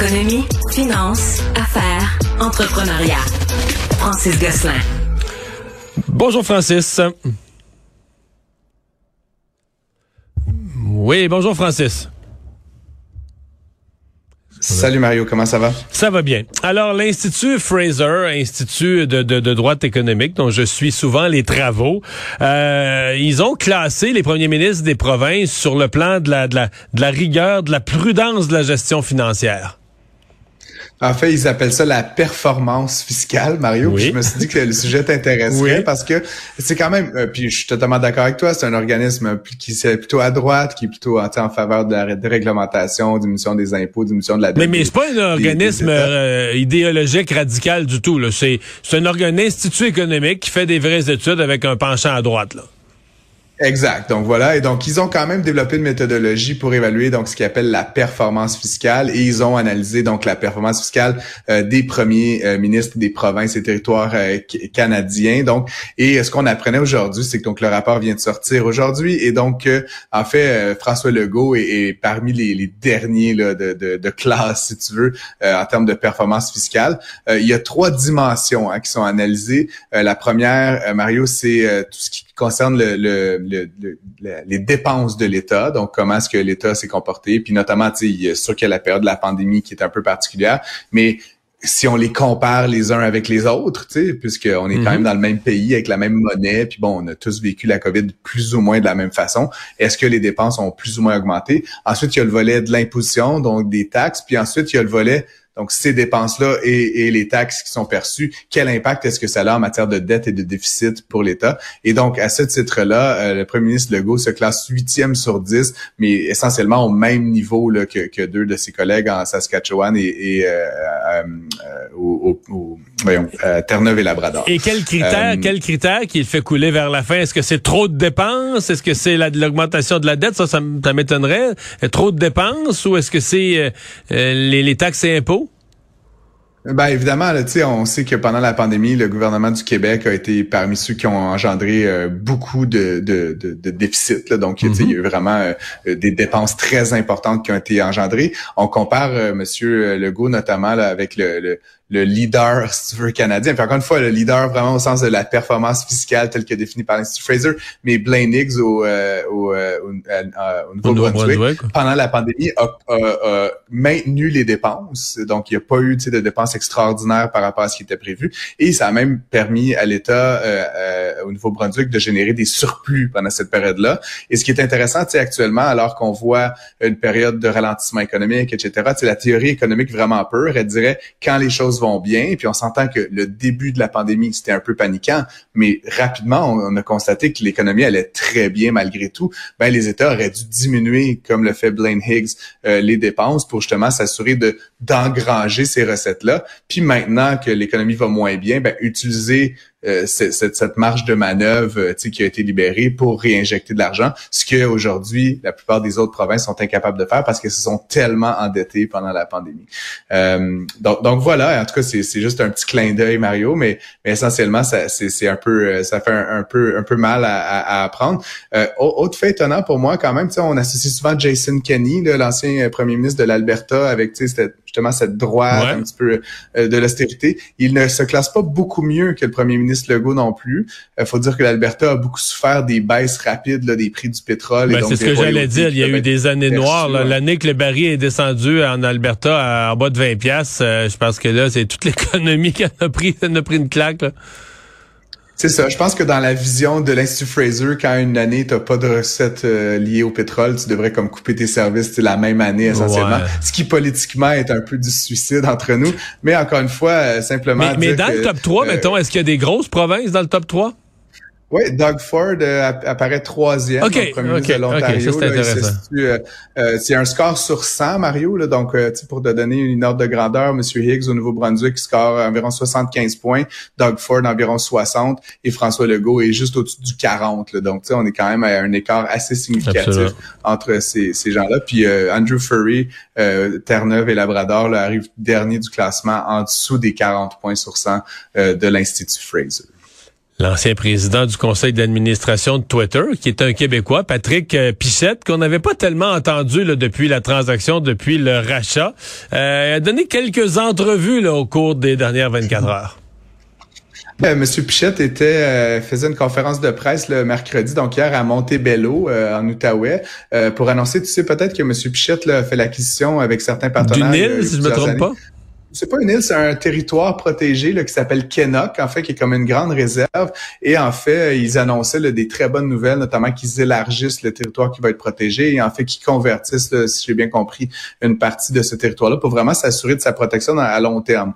Économie, finance, affaires, entrepreneuriat. Francis Gosselin. Bonjour Francis. Oui, bonjour Francis. Salut Mario, comment ça va? Ça va bien. Alors, l'Institut Fraser, Institut de, de, de droit économique, dont je suis souvent les travaux, euh, ils ont classé les premiers ministres des provinces sur le plan de la, de la, de la rigueur, de la prudence de la gestion financière. En fait, ils appellent ça la performance fiscale, Mario. je me suis dit que le sujet t'intéresserait parce que c'est quand même, euh, puis je suis totalement d'accord avec toi, c'est un organisme qui est plutôt à droite, qui est plutôt en, faveur de la déréglementation, diminution des impôts, diminution de la dette. Mais, mais c'est pas un organisme euh, idéologique radical du tout. C'est un organisme institut économique qui fait des vraies études avec un penchant à droite. Là. Exact. Donc voilà. Et donc, ils ont quand même développé une méthodologie pour évaluer donc ce qu'ils appellent la performance fiscale. Et ils ont analysé donc la performance fiscale euh, des premiers euh, ministres des provinces et territoires euh, canadiens. Donc, et ce qu'on apprenait aujourd'hui, c'est que donc le rapport vient de sortir aujourd'hui. Et donc, en fait, François Legault est, parmi les, derniers de, de, de, classe, si tu veux, en termes de performance fiscale. il y a trois dimensions hein, qui sont analysées. la première, Mario, c'est tout ce qui concerne le, le, les dépenses de l'État, donc comment est-ce que l'État s'est comporté, puis notamment, tu sais, sûr qu'il y a la période de la pandémie qui est un peu particulière, mais si on les compare les uns avec les autres, tu sais, puisqu'on est quand même mhm. dans le même pays avec la même monnaie, puis bon, on a tous vécu la COVID plus ou moins de la même façon. Est-ce que les dépenses ont plus ou moins augmenté? Ensuite, il y a le volet de l'imposition, donc des taxes, puis ensuite, il y a le volet donc, ces dépenses-là et, les taxes qui sont perçues, quel impact est-ce que ça a en matière de dette et de déficit pour l'État? Et donc, à ce titre-là, euh, le premier ministre Legault se classe huitième sur dix, mais essentiellement au même niveau là, que, deux de ses collègues en Saskatchewan et, euh, euh, au, Terre-Neuve et Labrador. Et quels critères, quels critères qu'il fait couler vers la fin? Est-ce que c'est trop de dépenses? Est-ce que c'est l'augmentation de la dette? Ça, ça, m'étonnerait. Trop de dépenses ou est-ce que c'est les, les taxes et impôts? Ben évidemment, là, on sait que pendant la pandémie, le gouvernement du Québec a été parmi ceux qui ont engendré euh, beaucoup de, de, de, de déficits. Là. Donc, il y a eu mm-hmm. vraiment euh, des dépenses très importantes qui ont été engendrées. On compare euh, Monsieur Legault notamment là, avec le, le leader, si tu veux, canadien. Puis encore une fois, le leader vraiment au sens de la performance fiscale telle que définie par l'Institut Fraser, mais Blaine Higgs au, euh, au, euh, au, Nouveau-Brunswick, pendant la pandémie, a, maintenu les dépenses. Donc, il n'y a pas eu de dépenses extraordinaires par rapport à ce qui était prévu. Et ça a même permis à l'État euh, au Nouveau-Brunswick de générer des surplus pendant cette période-là. Et ce qui est intéressant, c'est actuellement, alors qu'on voit une période de ralentissement économique, etc., la théorie économique vraiment pure, elle dirait quand les choses vont bien. Puis on s'entend que le début de la pandémie, c'était un peu paniquant, mais rapidement, on, a constaté que l'économie allait très bien malgré tout. Ben, les États auraient dû diminuer, comme le fait Blaine Higgs, euh, les dépenses pour justement s'assurer de d'engranger ces recettes-là. Puis maintenant que l'économie va moins bien, ben, utiliser euh, cette, marge de manœuvre euh, qui a été libérée pour réinjecter de l'argent, ce que aujourd'hui la plupart des autres provinces sont incapables de faire parce qu'elles se sont tellement endettées pendant la pandémie. Euh, donc, voilà, en tout cas c'est juste un petit clin d'œil Mario, mais, mais essentiellement ça c'est un peu ça fait un, peu un peu mal à, à, apprendre. autre fait étonnant pour moi quand même, on associe souvent Jason Kenney, l'ancien premier ministre de l'Alberta, avec cette justement cette droite un petit peu euh, de l'austérité. Il ne se classe pas beaucoup mieux que le premier ministre Legault non plus. Il euh, faut dire que l'Alberta a beaucoup souffert des baisses rapides là, des prix du pétrole. Ben, c'est ce que j'allais dire. Il y a eu des années noires. L'année que le baril est descendu en Alberta à, en bas de 20 pièces, euh, je pense que là, c'est toute l'économie qui en a pris, en a pris une claque. Là. C'est ça. Je pense que dans la vision de l'Institut Fraser, quand une année, t'as pas de recettes euh, liées au pétrole, tu devrais comme couper tes services la même année essentiellement. Ce qui politiquement est un peu du suicide entre nous. Mais encore une fois, euh, simplement. Mais, mais dans le top 3, euh, mettons, est-ce qu'il y a des grosses provinces dans le top 3? Oui, Doug Ford euh, apparaît troisième okay, premier ministre de l'Ontario. Euh, euh, c'est un score sur 100, Mario. Là, donc, pour te donner une ordre de grandeur, M. Higgs au Nouveau-Brunswick score environ 75 points, Doug Ford environ 60 et François Legault est juste au-dessus du 40. Là, donc, on est quand même à un écart assez significatif entre ces, ces gens-là. Puis Andrew Furry, Terre-Neuve et Labrador là, arrive dernier du classement en dessous des 40 points sur 100 de l'Institut Fraser. L'ancien président du conseil d'administration de Twitter, qui est un Québécois, Patrick euh, Pichette, qu'on n'avait pas tellement entendu là, depuis la transaction, depuis le rachat. Euh, a donné quelques entrevues là, au cours des dernières 24 heures. Euh, Monsieur Pichette était euh, faisait une conférence de presse le mercredi, donc hier à Montebello en Outaouais, pour annoncer, tu sais, peut-être que Monsieur Pichette là, a fait l'acquisition avec certains partenaires. Du Nil, si je me trompe pas? C'est pas une île, c'est un territoire protégé là, qui s'appelle Kenok, en fait, qui est comme une grande réserve. Et en fait, ils annonçaient des très bonnes nouvelles, notamment qu'ils élargissent le territoire qui va être protégé et en fait qu'ils convertissent, si j'ai bien compris, une partie de ce territoire-là pour vraiment s'assurer de sa protection à long terme.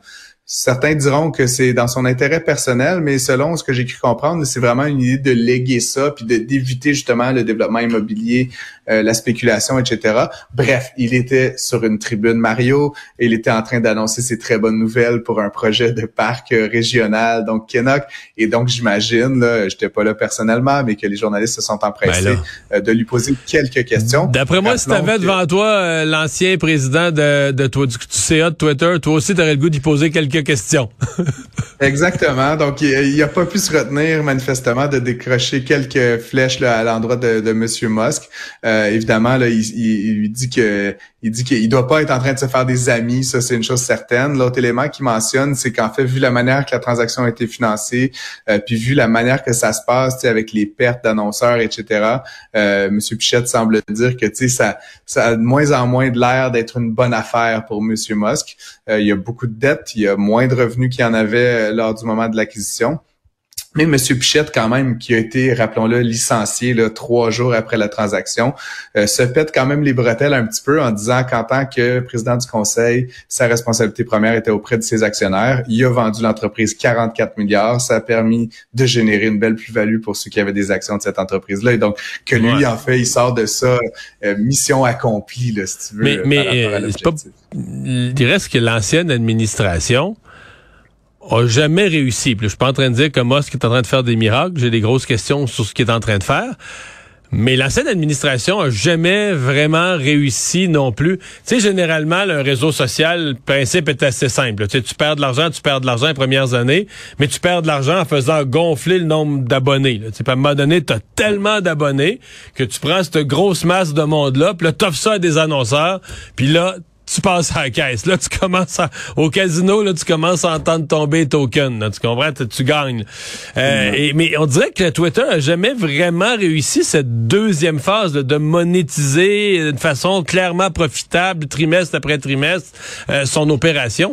Certains diront que c'est dans son intérêt personnel, mais selon ce que j'ai cru comprendre, c'est vraiment une idée de léguer ça, puis d'éviter justement le développement immobilier, euh, la spéculation, etc. Bref, il était sur une tribune Mario et il était en train d'annoncer ses très bonnes nouvelles pour un projet de parc régional, donc Kenok. Et donc, j'imagine, là, j'étais pas là personnellement, mais que les journalistes se sont empressés ben euh, de lui poser quelques questions. D'après moi, si tu avais devant toi euh, l'ancien président de, de, toi, du CA de Twitter, toi aussi, tu aurais le goût d'y poser quelques Exactement. Donc, il n'a pas pu se retenir manifestement de décrocher quelques flèches là, à l'endroit de, de Monsieur Musk. Euh, évidemment, là, il, il, lui dit que il dit qu'il doit pas être en train de se faire des amis, ça c'est une chose certaine. L'autre élément qu'il mentionne, c'est qu'en fait, vu la manière que la transaction a été financée, euh, puis vu la manière que ça se passe, avec les pertes d'annonceurs, etc. Euh, Monsieur Pichette semble dire que ça, ça a de moins en moins de l'air d'être une bonne affaire pour Monsieur Musk. Euh, il y a beaucoup de dettes, il y a moins de revenus qu'il y en avait euh, lors du moment de l'acquisition. Mais M. Pichette, quand même, qui a été, rappelons-le, licencié là, trois jours après la transaction, euh, se pète quand même les bretelles un petit peu en disant qu'en tant que président du conseil, sa responsabilité première était auprès de ses actionnaires. Il a vendu l'entreprise 44 milliards. Ça a permis de générer une belle plus-value pour ceux qui avaient des actions de cette entreprise-là. Et donc, que lui, en fait, il sort de ça, euh, mission accomplie, là, si tu veux. Mais, mais euh, pas, il reste que l'ancienne administration a jamais réussi. Puis je suis pas en train de dire que Musk est en train de faire des miracles. J'ai des grosses questions sur ce qu'il est en train de faire. Mais l'ancienne administration a jamais vraiment réussi non plus. Tu sais, généralement, un réseau social, le principe est assez simple. Tu tu perds de l'argent, tu perds de l'argent les premières années, mais tu perds de l'argent en faisant gonfler le nombre d'abonnés. Tu sais, à un moment donné, tu as tellement d'abonnés que tu prends cette grosse masse de monde-là, puis là, t'offres ça à des annonceurs, puis là, tu passes à la caisse. Là, tu commences au casino, là, tu commences à entendre tomber token. Là, tu comprends? Tu, gagnes. Euh, et, mais on dirait que Twitter a jamais vraiment réussi cette deuxième phase de monétiser de façon clairement profitable, trimestre après trimestre, euh, son opération.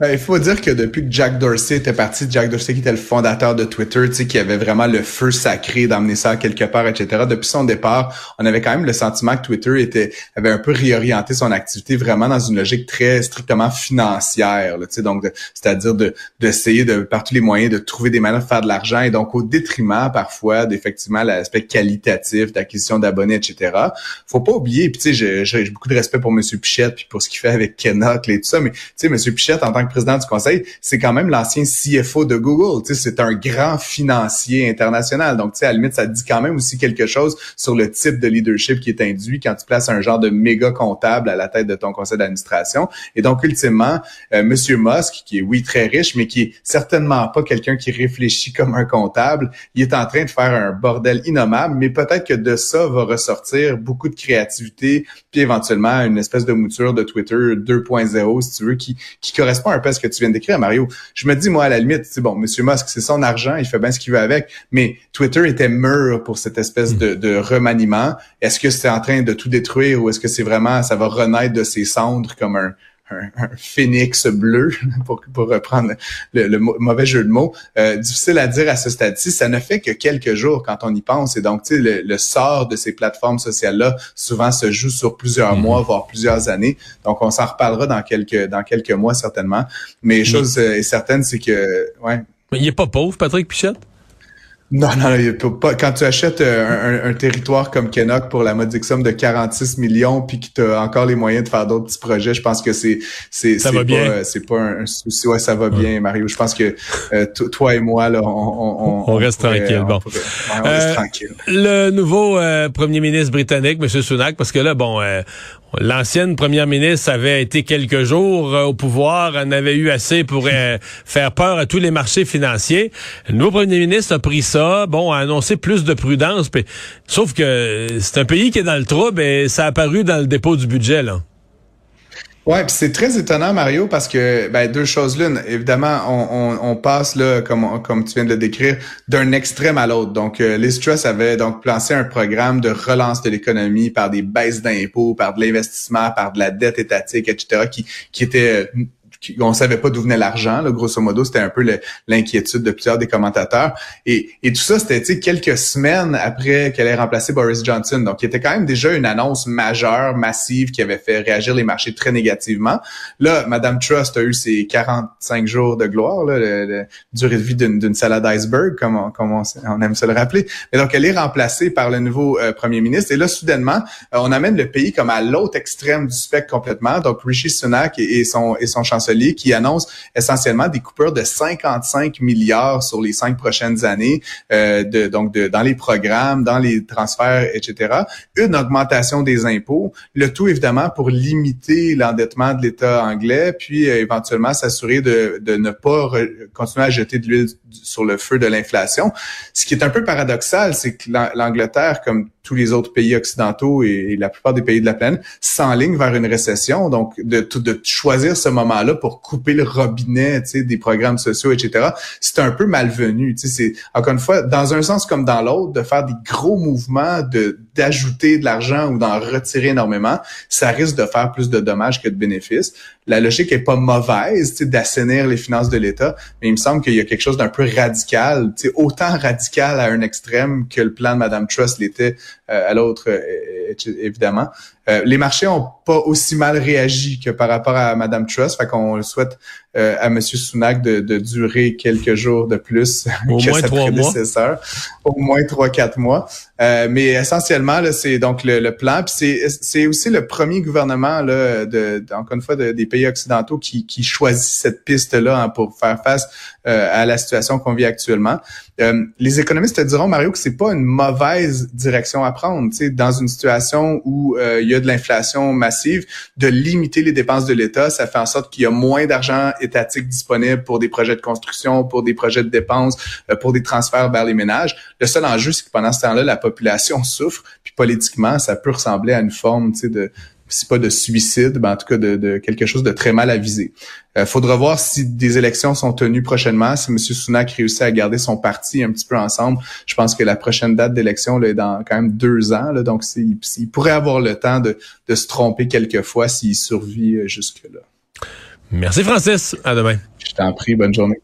Ben, il faut dire que depuis que Jack Dorsey était parti, Jack Dorsey qui était le fondateur de Twitter, tu sais, qui avait vraiment le feu sacré d'amener ça quelque part, etc. Depuis son départ, on avait quand même le sentiment que Twitter était avait un peu réorienté son activité vraiment dans une logique très strictement financière, tu sais, donc c'est-à-dire de d'essayer de par tous les moyens de trouver des manières de faire de l'argent et donc au détriment parfois d'effectivement l'aspect qualitatif d'acquisition d'abonnés, etc. Faut pas oublier, puis tu sais, j'ai beaucoup de respect pour Monsieur Pichette puis pour ce qu'il fait avec Kenok et tout ça, mais tu sais, Monsieur Pichette en tant que président du conseil, c'est quand même l'ancien CFO de Google. Tu sais, c'est un grand financier international. Donc, tu sais, à la limite, ça dit quand même aussi quelque chose sur le type de leadership qui est induit quand tu places un genre de méga comptable à la tête de ton conseil d'administration. Et donc, ultimement, euh, Monsieur Musk, qui est oui très riche, mais qui est certainement pas quelqu'un qui réfléchit comme un comptable, il est en train de faire un bordel innommable. Mais peut-être que de ça va ressortir beaucoup de créativité, puis éventuellement une espèce de mouture de Twitter 2.0, si tu veux, qui qui correspond un que tu viens d'écrire, Mario. Je me dis, moi, à la limite, c'est bon, Monsieur Musk, c'est son argent, il fait bien ce qu'il veut avec, mais Twitter était mûr pour cette espèce de remaniement. Est-ce que c'est en train de tout détruire ou est-ce que c'est vraiment, ça va renaître de ses cendres comme un, un, phénix bleu, pour, pour reprendre le, mauvais jeu de mots. Euh, difficile à dire à ce stade-ci. Ça ne fait que quelques jours quand on y pense. Et donc, tu sais, le, le, sort de ces plateformes sociales-là souvent se joue sur plusieurs mhm. mois, voire plusieurs années. Donc, on s'en reparlera dans quelques dans quelques mois certainement. Mais chose est certaine, c'est que, ouais. Mais il est pas pauvre, Patrick Pichette? Non, non, pas. Quand tu achètes euh, un, un, territoire comme Kenok pour la modique somme de 46 millions, puis que tu as encore les moyens de faire d'autres petits projets, je pense que c'est c'est c'est pas c'est pas un, souci. Ouais, ça va bien, Mario. Je pense que euh, toi et moi là, on on, on, reste tranquille. bon, on reste euh, tranquille. Le nouveau premier ministre britannique, M. Sunak, parce que là, bon, L'ancienne première ministre avait été quelques jours euh, au pouvoir, en avait eu assez pour euh, faire peur à tous les marchés financiers. Le nouveau premier ministre a pris ça, bon, a annoncé plus de prudence, sauf que c'est un pays qui est dans le trouble et ça a apparu dans le dépôt du budget, là. Ouais, puis c'est très étonnant, Mario, parce que ben, deux choses l'une. Évidemment, on, on, on, passe là, comme comme tu viens de le décrire, d'un extrême à l'autre. Donc, euh, Liz Truss avait donc lancé un programme de relance de l'économie par des baisses d'impôts, par de l'investissement, par de la dette étatique, etc., qui qui était on savait pas d'où venait l'argent, grosso modo, c'était un peu l'inquiétude de plusieurs des commentateurs. Et, tout ça, c'était quelques semaines après qu'elle ait remplacé Boris Johnson. Donc, il était quand même déjà une annonce majeure, massive, qui avait fait réagir les marchés très négativement. Là, Madame Trust a eu ses 45 jours de gloire, là, le, durée de vie d'une salade iceberg, comme, on, aime se le rappeler. Mais donc, elle est remplacée par le nouveau euh, premier ministre. Et là, soudainement, euh, on amène le pays comme à l'autre extrême du spectre complètement. Donc, Rishi Sunak et son, et son chancelier qui annonce essentiellement des coupures de 55 milliards sur les cinq prochaines années, euh, donc dans les programmes, dans les transferts, etc. Une augmentation des impôts, le tout évidemment pour limiter l'endettement de l'État anglais, puis euh, éventuellement s'assurer de, de ne pas continuer à jeter de l'huile sur le feu de l'inflation. Ce qui est un peu paradoxal, c'est que l'Angleterre, comme tous les autres pays occidentaux et, la plupart des pays de la planète, s'enlignent vers une récession. Donc, de, de choisir ce moment-là pour couper le robinet des programmes sociaux, etc., c'est un peu malvenu. C'est encore une fois, dans un sens comme dans l'autre, de faire des gros mouvements de d'ajouter de l'argent ou d'en retirer énormément, ça risque de faire plus de dommages que de bénéfices. La logique est pas mauvaise, d'assainir les finances de l'État, mais il me semble qu'il y a quelque chose d'un peu radical, autant radical à un extrême que le plan de Madame Truss l'était euh, à l'autre, euh, évidemment. Euh, les marchés ont pas aussi mal réagi que par rapport à Madame Truss, fait qu'on souhaite à Monsieur Sunak de, de, durer quelques jours de plus Au que moins sa prédécesseur, au moins trois quatre mois. mais essentiellement, c'est donc le, plan. Puis c'est aussi le premier gouvernement là, de, encore une fois des pays occidentaux qui, qui choisit cette piste là hein, pour faire face à la situation qu'on vit actuellement. les économistes te diront Mario que c'est pas une mauvaise direction à prendre. Dans une situation où il y a de l'inflation massive, de limiter les dépenses de l'État. Ça fait en sorte qu'il y a moins d'argent étatique disponible pour des projets de construction, pour des projets de dépenses, euh, pour des transferts vers les ménages. Le seul enjeu, c'est que pendant ce temps-là, la population souffre. Puis politiquement, ça peut ressembler à une forme de, si pas de suicide, ben en tout cas de, quelque chose de très mal avisé. Il euh, faudra voir si des élections sont tenues prochainement, si M. Sunak réussit à garder son parti un petit peu ensemble. Je pense que la prochaine date d'élection est dans quand même deux ans, là, donc il, pourrait avoir le temps de, de se tromper quelquefois s'il survit euh, jusque-là. Merci Francis, à demain. Je t'en prie, bonne journée.